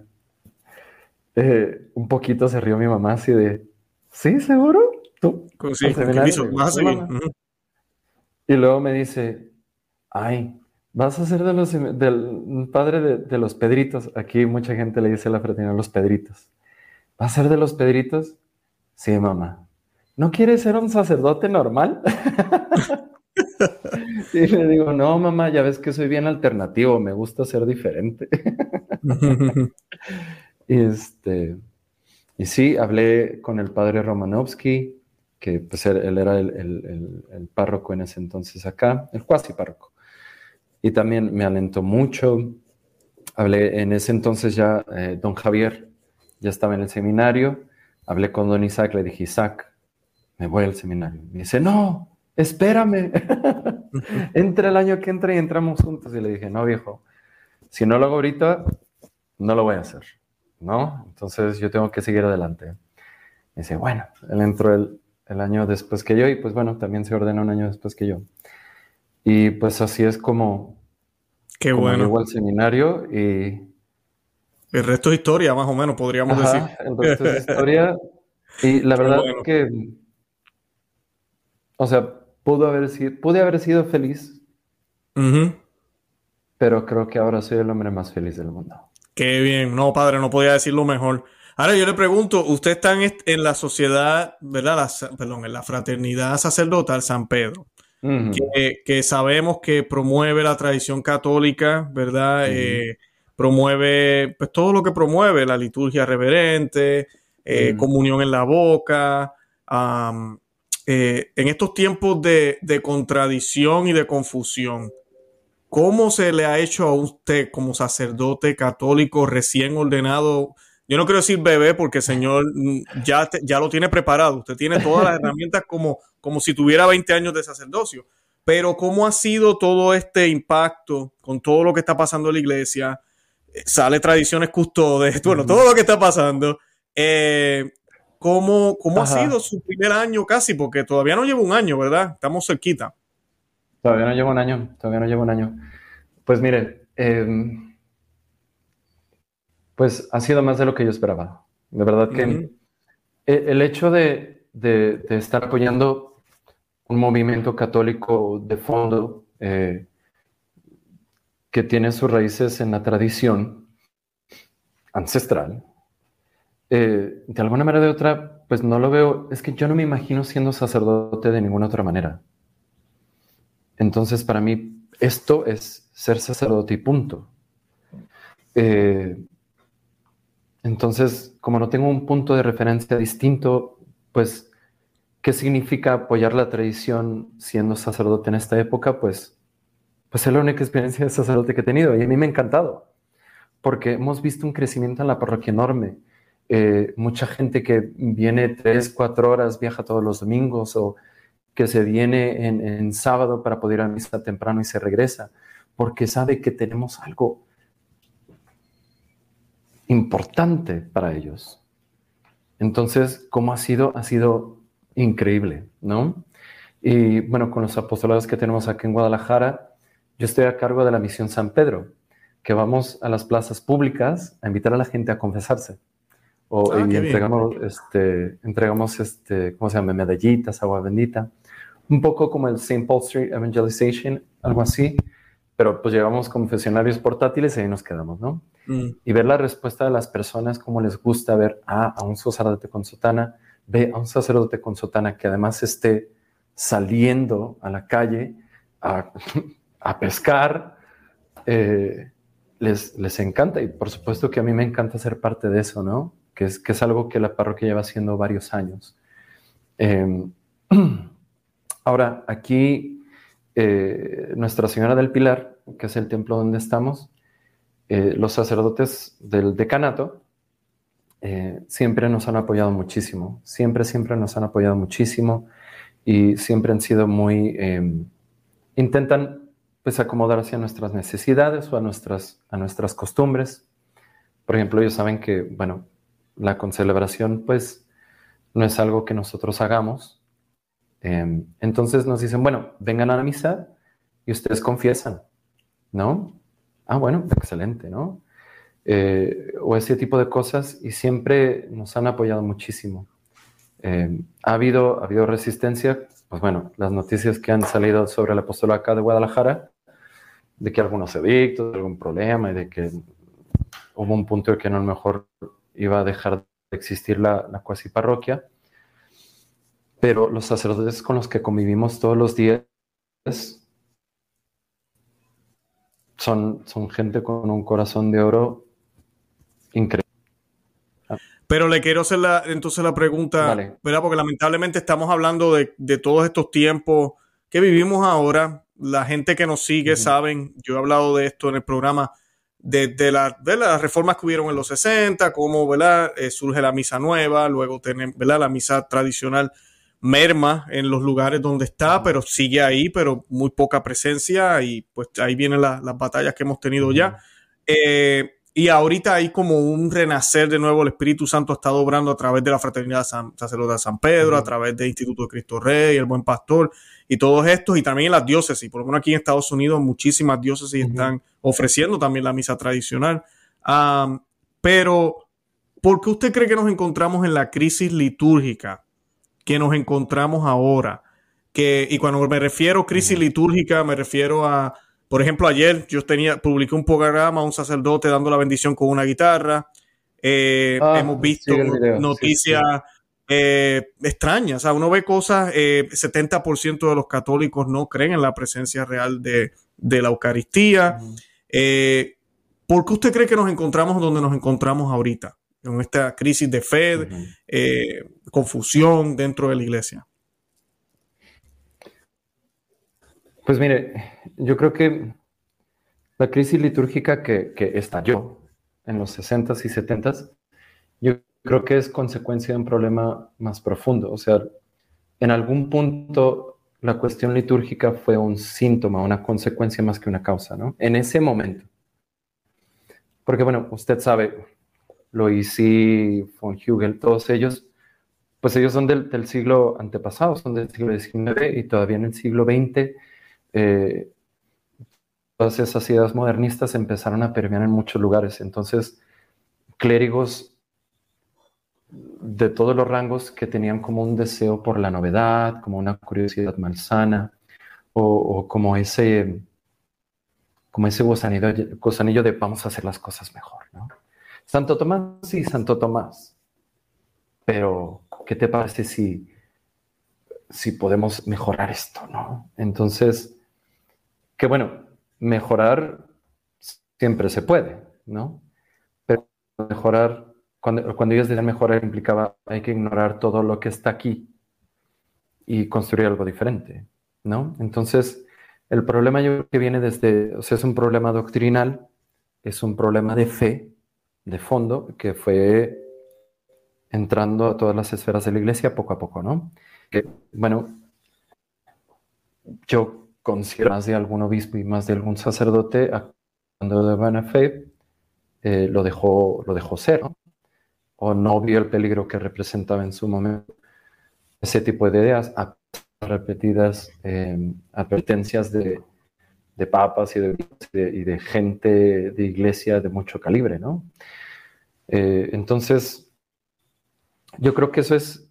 Eh, un poquito se rió mi mamá así de, ¿sí, seguro? Tú. Y luego me dice, ay, vas a ser de los, del padre de, los Pedritos. Aquí mucha gente le dice a la fraternidad los Pedritos. ¿Vas a ser de los Pedritos? Sí, mamá. ¿No quieres ser un sacerdote normal? [laughs] y le digo, no, mamá, ya ves que soy bien alternativo, me gusta ser diferente. [laughs] [laughs] y este, y sí, hablé con el padre Romanovsky, que pues él, era el, párroco en ese entonces acá, el cuasi párroco. Y también me alentó mucho. Hablé en ese entonces ya, eh, don Javier ya estaba en el seminario. Hablé con don Isaac, le dije, Isaac, me voy al seminario. Me dice, no, espérame. [laughs] entra el año que entra y entramos juntos. Y le dije, no, viejo, si no lo hago ahorita, no lo voy a hacer. ¿No? Entonces yo tengo que seguir adelante. Me dice, bueno, él entró el el año después que yo y pues bueno, también se ordena un año después que yo. Y pues así es como, Qué bueno. llegó al seminario y... El resto es historia, más o menos, podríamos decir. El resto es historia. [laughs] Y la verdad es que, o sea, pudo haber sido, pude haber sido feliz, pero creo que ahora soy el hombre más feliz del mundo. Qué bien. No, padre, no podía decirlo mejor. Ahora yo le pregunto, usted está en, la sociedad, ¿verdad? perdón, en la fraternidad sacerdotal San Pedro, que, sabemos que promueve la tradición católica, ¿verdad? Eh, promueve, pues todo lo que promueve, la liturgia reverente, eh, comunión en la boca. Eh, en estos tiempos de, de contradicción y de confusión, ¿cómo se le ha hecho a usted como sacerdote católico recién ordenado? Yo no quiero decir bebé porque el Señor mm, ya, ya lo tiene preparado. Usted tiene todas las [laughs] herramientas como, como si tuviera 20 años de sacerdocio. Pero ¿cómo ha sido todo este impacto con todo lo que está pasando en la iglesia? Eh, sale tradiciones custodes, [laughs] bueno, todo lo que está pasando. Eh, ¿Cómo, cómo ha sido su primer año casi? Porque todavía no lleva un año, ¿verdad? Estamos cerquita. Todavía no lleva un año, todavía no lleva un año. Pues mire, eh, pues ha sido más de lo que yo esperaba. De verdad que e, el hecho de, estar apoyando un movimiento católico de fondo eh, que tiene sus raíces en la tradición ancestral, eh, de alguna manera o de otra, pues no lo veo, es que yo no me imagino siendo sacerdote de ninguna otra manera. Entonces, para mí, esto es ser sacerdote y punto. Eh, entonces, como no tengo un punto de referencia distinto, pues, ¿qué significa apoyar la tradición siendo sacerdote en esta época? Pues, pues es la única experiencia de sacerdote que he tenido y a mí me ha encantado, porque hemos visto un crecimiento en la parroquia enorme. Eh, mucha gente que viene tres, cuatro horas, viaja todos los domingos o que se viene en, sábado para poder ir a misa temprano y se regresa, porque sabe que tenemos algo importante para ellos. Entonces, ¿cómo ha sido? Ha sido increíble, ¿no? Y bueno, con los apostolados que tenemos aquí en Guadalajara, yo estoy a cargo de la misión San Pedro, que vamos a las plazas públicas a invitar a la gente a confesarse. O, ah, y entregamos, este, entregamos, este, ¿cómo se llama? Medallitas, agua bendita. Un poco como el St. Paul Street Evangelization, algo así. Pero pues llevamos confesionarios portátiles y ahí nos quedamos, ¿no? Mm. y ver la respuesta de las personas, cómo les gusta ver a un sacerdote con sotana, ve a un sacerdote con sotana que además esté saliendo a la calle [laughs] a, pescar, eh, les, les encanta y por supuesto que a mí me encanta ser parte de eso, ¿no? Que es, que es algo que la parroquia lleva haciendo varios años. Em, [clears throat] ahora, aquí eh, Nuestra Señora del Pilar, que es el templo donde estamos, eh, los sacerdotes del decanato eh, siempre nos han apoyado muchísimo, siempre, siempre nos han apoyado muchísimo y siempre han sido muy, em, intentan pues acomodar hacia nuestras necesidades o a nuestras, a nuestras costumbres. Por ejemplo, ellos saben que, bueno, la concelebración pues no es algo que nosotros hagamos. Em, entonces nos dicen, bueno, vengan a la misa y ustedes confiesan, ¿no? Ah, bueno, excelente, ¿no? Eh, o ese tipo de cosas y siempre nos han apoyado muchísimo. Eh, ha, habido, ha habido resistencia, pues bueno, las noticias que han salido sobre el apostolado acá de Guadalajara, de que algunos edictos, algún problema y de que hubo un punto en que a lo mejor iba a dejar de existir la, la cuasi parroquia, pero los sacerdotes con los que convivimos todos los días son, son gente con un corazón de oro increíble. Pero le quiero hacer la, entonces la pregunta, ¿verdad? Porque lamentablemente estamos hablando de, todos estos tiempos que vivimos ahora. La gente que nos sigue saben, yo he hablado de esto en el programa, de, de, la, de las reformas que hubieron en los 60, cómo ¿verdad? Eh, surge la misa nueva, luego tenemos ¿verdad? la misa tradicional merma en los lugares donde está, pero sigue ahí, pero muy poca presencia y pues ahí vienen las batallas que hemos tenido ya. Eh, y ahorita hay como un renacer de nuevo. El Espíritu Santo ha estado obrando a través de la Fraternidad San, Sacerdote de San Pedro, a través del Instituto de Cristo Rey, el Buen Pastor y todos estos, y también en las diócesis. Por lo menos aquí en Estados Unidos, muchísimas diócesis están ofreciendo también la misa tradicional. pero, ¿por qué usted cree que nos encontramos en la crisis litúrgica que nos encontramos ahora? Que, y cuando me refiero a crisis litúrgica, me refiero a por ejemplo, ayer yo tenía, publiqué un programa, un sacerdote dando la bendición con una guitarra. Eh, ah, hemos visto noticias eh, extrañas. O sea, uno ve cosas, eh, 70% de los católicos no creen en la presencia real de, la Eucaristía. Eh, ¿Por qué usted cree que nos encontramos donde nos encontramos ahorita? En esta crisis de fe, confusión dentro de la iglesia. Pues mire, yo creo que la crisis litúrgica que, estalló en los 60s y 70s, yo creo que es consecuencia de un problema más profundo. O sea, en algún punto la cuestión litúrgica fue un síntoma, una consecuencia más que una causa, ¿no? En ese momento. Porque, bueno, usted sabe, Loisi, von Hugel, todos ellos, pues ellos son del, siglo antepasado, son del siglo XIX y todavía en el siglo XX eh, todas esas ideas modernistas empezaron a permear en muchos lugares. Entonces, clérigos de todos los rangos que tenían como un deseo por la novedad, como una curiosidad malsana, o, como ese como ese gozanillo, de vamos a hacer las cosas mejor. Santo Tomás, sí, Santo Tomás. Pero, ¿qué te parece si, si podemos mejorar esto? ¿no? Entonces, que bueno, mejorar siempre se puede, ¿no? Pero mejorar, cuando, cuando ellos decían mejorar implicaba hay que ignorar todo lo que está aquí y construir algo diferente, ¿no? Entonces, el problema yo creo que viene desde, o sea, es un problema doctrinal, es un problema de fe, de fondo, que fue entrando a todas las esferas de la iglesia poco a poco, ¿no? Que, bueno, yo considero más de algún obispo y más de algún sacerdote, cuando de buena fe, eh, lo, dejó, lo dejó ser, o no vio el peligro que representaba en su momento ese tipo de ideas, a repetidas eh, advertencias de, papas y de, gente de iglesia de mucho calibre, ¿no? Eh, entonces, yo creo que eso es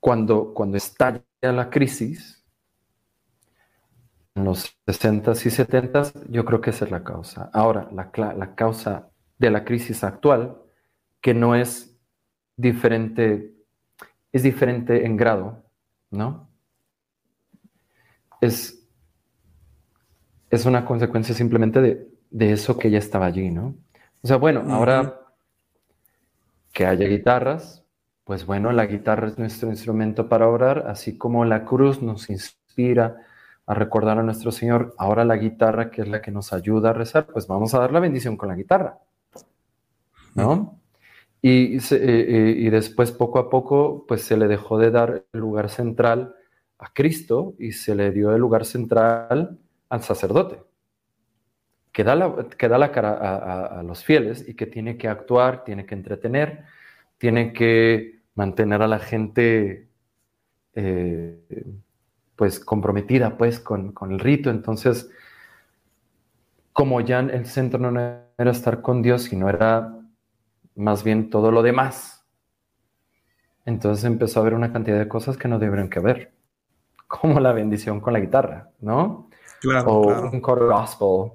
cuando, cuando estalla la crisis, en los 60s y 70s, yo creo que esa es la causa. Ahora, la, la, causa de la crisis actual, que no es diferente, es diferente en grado, ¿no? Es, es una consecuencia simplemente de, de eso que ya estaba allí, ¿no? O sea, bueno, ahora que haya guitarras, pues bueno, la guitarra es nuestro instrumento para orar, así como la cruz nos inspira a recordar a nuestro Señor, ahora la guitarra, que es la que nos ayuda a rezar, pues vamos a dar la bendición con la guitarra, ¿no? Y, eh, eh, y, después, poco a poco, pues se le dejó de dar el lugar central a Cristo y se le dio el lugar central sacerdote, que da la, que da la cara a, los fieles y que tiene que actuar, tiene que entretener, tiene que mantener a la gente eh, pues comprometida pues con, el rito. Entonces, como ya el centro no era estar con Dios, sino era más bien todo lo demás, entonces empezó a haber una cantidad de cosas que no deberían que haber, como la bendición con la guitarra, ¿no? Claro, o un coro gospel,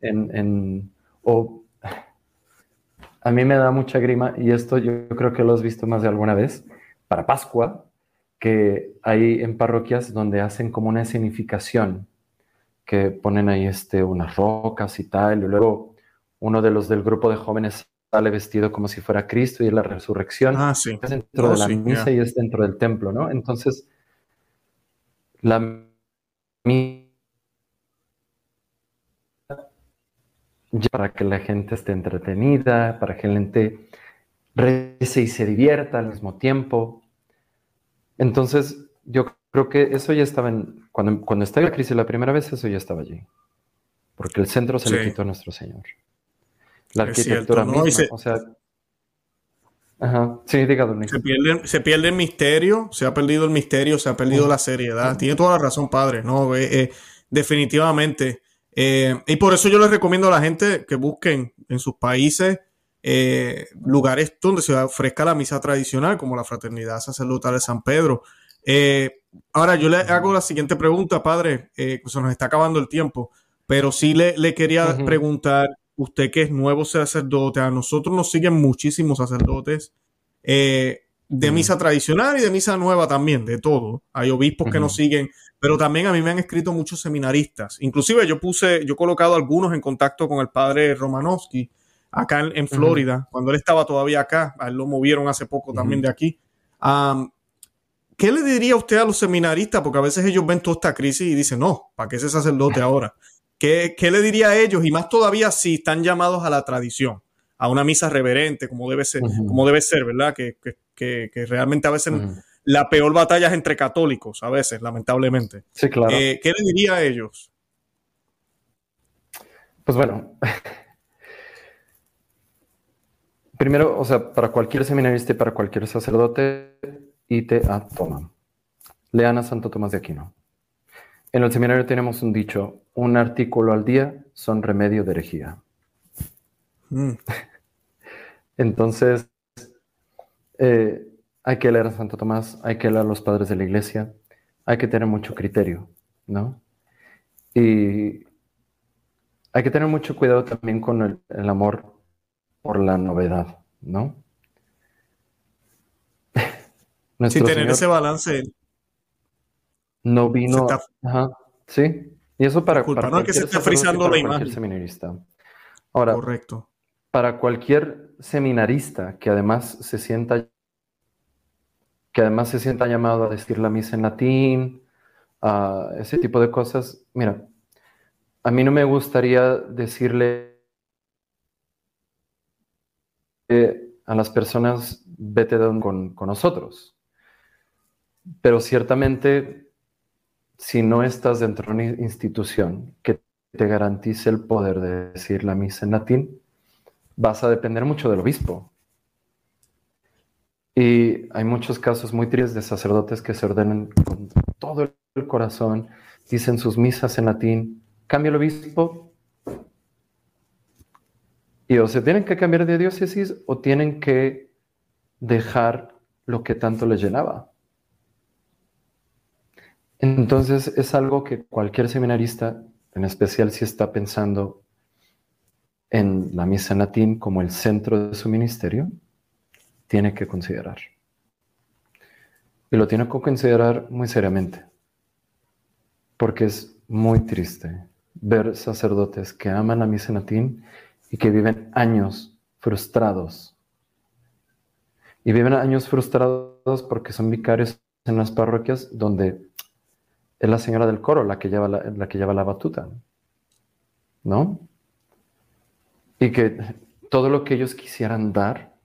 en, o a mí me da mucha grima, y esto yo creo que lo has visto más de alguna vez, para Pascua, que hay en parroquias donde hacen como una escenificación, que ponen ahí este, unas rocas y tal, y luego uno de los del grupo de jóvenes sale vestido como si fuera Cristo y la resurrección. Ah, sí. Es dentro de oh, la misa y es dentro del templo, ¿no? Entonces, la misa para que la gente esté entretenida, para que la gente rece y se divierta al mismo tiempo. Entonces, yo creo que eso ya estaba en. Cuando, cuando estaba la crisis la primera vez, eso ya estaba allí. Porque el centro se le quitó a nuestro Señor. La arquitectura misma, o sea... Ajá, sí, diga, se pierde, se pierde el misterio, se ha perdido el misterio, se ha perdido la seriedad. Tiene toda la razón, padre, ¿no? Eh, eh, definitivamente. Eh, y por eso yo les recomiendo a la gente que busquen en sus países lugares donde se ofrezca la misa tradicional, como la Fraternidad Sacerdotal de San Pedro. ahora, yo le hago la siguiente pregunta, padre, pues se nos está acabando el tiempo, pero sí le, le quería preguntar usted que es nuevo sacerdote, a nosotros nos siguen muchísimos sacerdotes eh, de misa tradicional y de misa nueva también, de todo. Hay obispos que nos siguen, pero también a mí me han escrito muchos seminaristas. Inclusive yo puse, yo he colocado algunos en contacto con el padre Romanowski acá en, Florida, cuando él estaba todavía acá, a él lo movieron hace poco también de aquí. ¿Qué le diría usted a los seminaristas? Porque a veces ellos ven toda esta crisis y dicen, no, ¿para qué ese sacerdote ahora? ¿Qué, le diría a ellos? Y más todavía si están llamados a la tradición, a una misa reverente, como debe ser, como debe ser ¿verdad? Que, realmente a veces la peor batalla es entre católicos, a veces, lamentablemente. Sí, claro. Eh, ¿Qué le diría a ellos? Pues bueno, primero, o sea, para cualquier seminarista y para cualquier sacerdote, ite a Toma. Lean a Santo Tomás de Aquino. En el seminario tenemos un dicho, un artículo al día son remedio de herejía. Mm. [laughs] Entonces, eh, hay que leer a Santo Tomás, hay que leer a los padres de la iglesia, hay que tener mucho criterio, ¿no? Y hay que tener mucho cuidado también con el, amor por la novedad, ¿no? [laughs] Sin tener ese balance no vino. Ajá, sí. Y eso para, para no que se esté frizando la imagen. seminarista. Ahora, correcto. Para cualquier seminarista que además se sienta que además se sienta llamado a decir la misa en latín, a ese tipo de cosas, mira, a mí no me gustaría decirle a las personas vete con, con nosotros, pero ciertamente si no estás dentro de una institución que te garantice el poder de decir la misa en latín, vas a depender mucho del obispo. Y hay muchos casos muy tristes de sacerdotes que se ordenan con todo el corazón, dicen sus misas en latín, cambia el obispo y o se tienen que cambiar de diócesis o tienen que dejar lo que tanto les llenaba. Entonces es algo que cualquier seminarista, en especial si está pensando en la misa en latín como el centro de su ministerio, tiene que considerar. Y lo tiene que considerar muy seriamente, porque es muy triste ver sacerdotes que aman la misa en latín y que viven años frustrados. Y viven años frustrados porque son vicarios en las parroquias donde es la señora del coro la que lleva la, que lleva la batuta, ¿no? Y que todo lo que ellos quisieran dar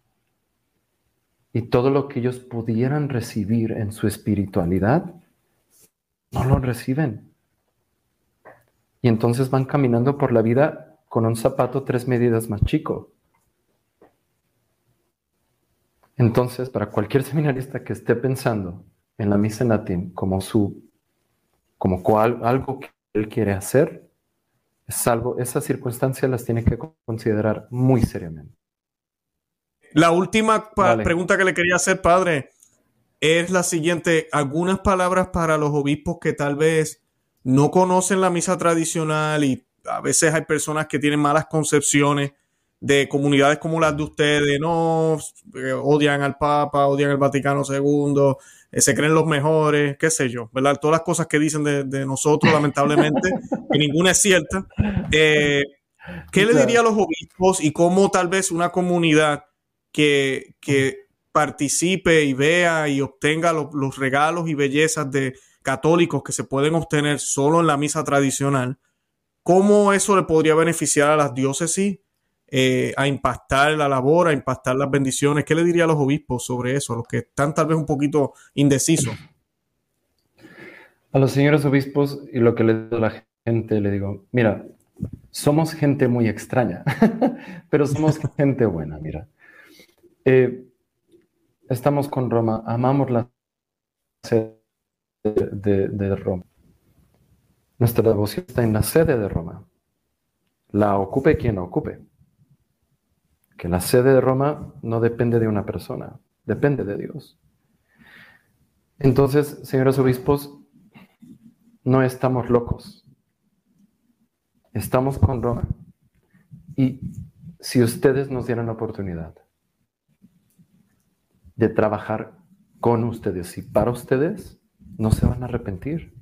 y todo lo que ellos pudieran recibir en su espiritualidad, no lo reciben. Y entonces van caminando por la vida con un zapato tres medidas más chico. Entonces, para cualquier seminarista que esté pensando en la misa en latín como su como cual, algo que él quiere hacer, es algo, esas circunstancias las tiene que considerar muy seriamente. La última pregunta que le quería hacer, padre, es la siguiente. Algunas palabras para los obispos que tal vez no conocen la misa tradicional y a veces hay personas que tienen malas concepciones de comunidades como las de ustedes, no eh, odian al Papa, odian el Vaticano II, eh, se creen los mejores, qué sé yo, ¿verdad? Todas las cosas que dicen de, nosotros, [laughs] lamentablemente, que ninguna es cierta. Eh, ¿Qué le diría a los obispos y cómo tal vez una comunidad que, participe y vea y obtenga los regalos y bellezas de católicos que se pueden obtener solo en la misa tradicional, cómo eso le podría beneficiar a las diócesis eh, a impactar la labor, a impactar las bendiciones. ¿Qué le diría a los obispos sobre eso, a los que están tal vez un poquito indecisos? A los señores obispos y lo que le digo a la gente, le digo, mira, somos gente muy extraña, [laughs] pero somos gente buena, mira. Eh, estamos con Roma, amamos la sede de, Roma. Nuestra devoción está en la sede de Roma. La ocupe quien la ocupe. Que la sede de Roma no depende de una persona, depende de Dios. Entonces, señores obispos, no estamos locos. Estamos con Roma. Y si ustedes nos dieran la oportunidad de trabajar con ustedes y para ustedes, no se van a arrepentir.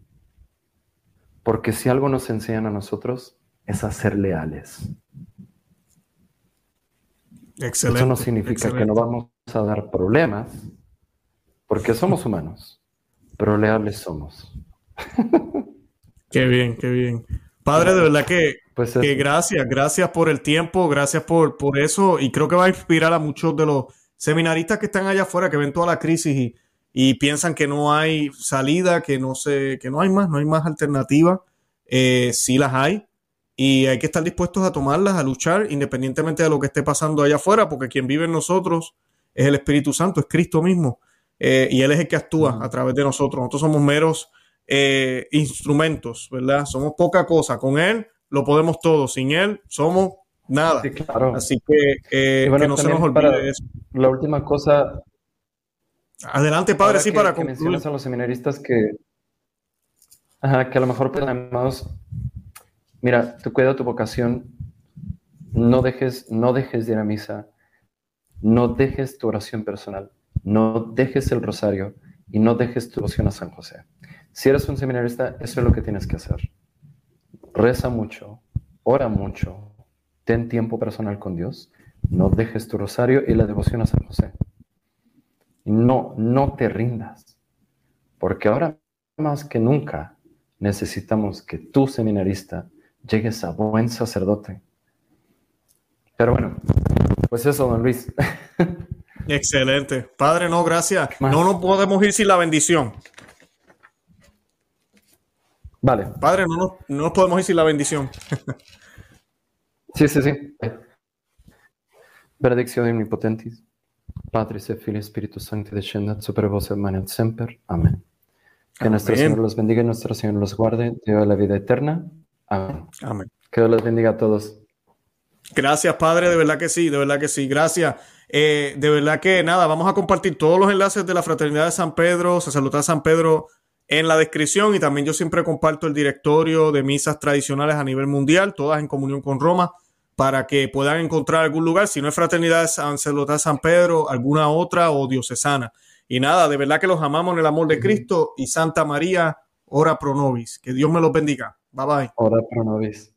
Porque si algo nos enseñan a nosotros es a ser leales. Excelente, Eso no significa que no vamos a dar problemas, porque somos humanos, pero leales somos. qué bien, qué bien. Padre, de verdad que, pues que gracias, gracias por el tiempo, gracias por, por eso, y creo que va a inspirar a muchos de los seminaristas que están allá afuera, que ven toda la crisis y, y piensan que no hay salida, que no, sé, que no hay más, no hay más alternativa. Eh, sí las hay y hay que estar dispuestos a tomarlas, a luchar, independientemente de lo que esté pasando allá afuera, porque quien vive en nosotros es el Espíritu Santo, es Cristo mismo, eh, y Él es el que actúa a través de nosotros. Nosotros somos meros eh, instrumentos, ¿verdad? Somos poca cosa. Con Él lo podemos todo, sin Él somos nada. Así que, eh, que no se nos olvide eso. La última cosa. Adelante, padre, sí, para que mencionas a los seminaristas que, ajá, que a lo mejor podemos. Mira, tú cuida tu vocación, no dejes, no dejes de ir a misa, no dejes tu oración personal, no dejes el rosario y no dejes tu devoción a San José. Si eres un seminarista, eso es lo que tienes que hacer. Reza mucho, ora mucho, ten tiempo personal con Dios, no dejes tu rosario y la devoción a San José. No, no te rindas, porque ahora más que nunca necesitamos que tú, seminarista, llegues a buen sacerdote. Pero bueno, pues eso, don Luis. [laughs] Excelente. Padre, no, gracias. No nos podemos ir sin la bendición. Vale. Padre, no, no, no nos podemos ir sin la bendición. [laughs] Sí, sí, sí. Benedicción omnipotentis, Patris et Filii Spiritus Sancti descendat super vos et manet semper. Amén. Que nuestro Señor los bendiga y nuestro Señor los guarde, Dios la vida eterna. Amén. Amén. Que Dios los bendiga a todos. Gracias, Padre, de verdad que sí, de verdad que sí. Gracias. Eh, de verdad que nada, vamos a compartir todos los enlaces de la Fraternidad de San Pedro, se saluda San Pedro en la descripción y también yo siempre comparto el directorio de misas tradicionales a nivel mundial, todas en comunión con Roma para que puedan encontrar algún lugar, si no es Fraternidad San San Pedro, alguna otra o diocesana. Y nada, de verdad que los amamos en el amor de Cristo y Santa María, ora pro nobis. Que Dios me los bendiga. Bye bye. Ora pro nobis.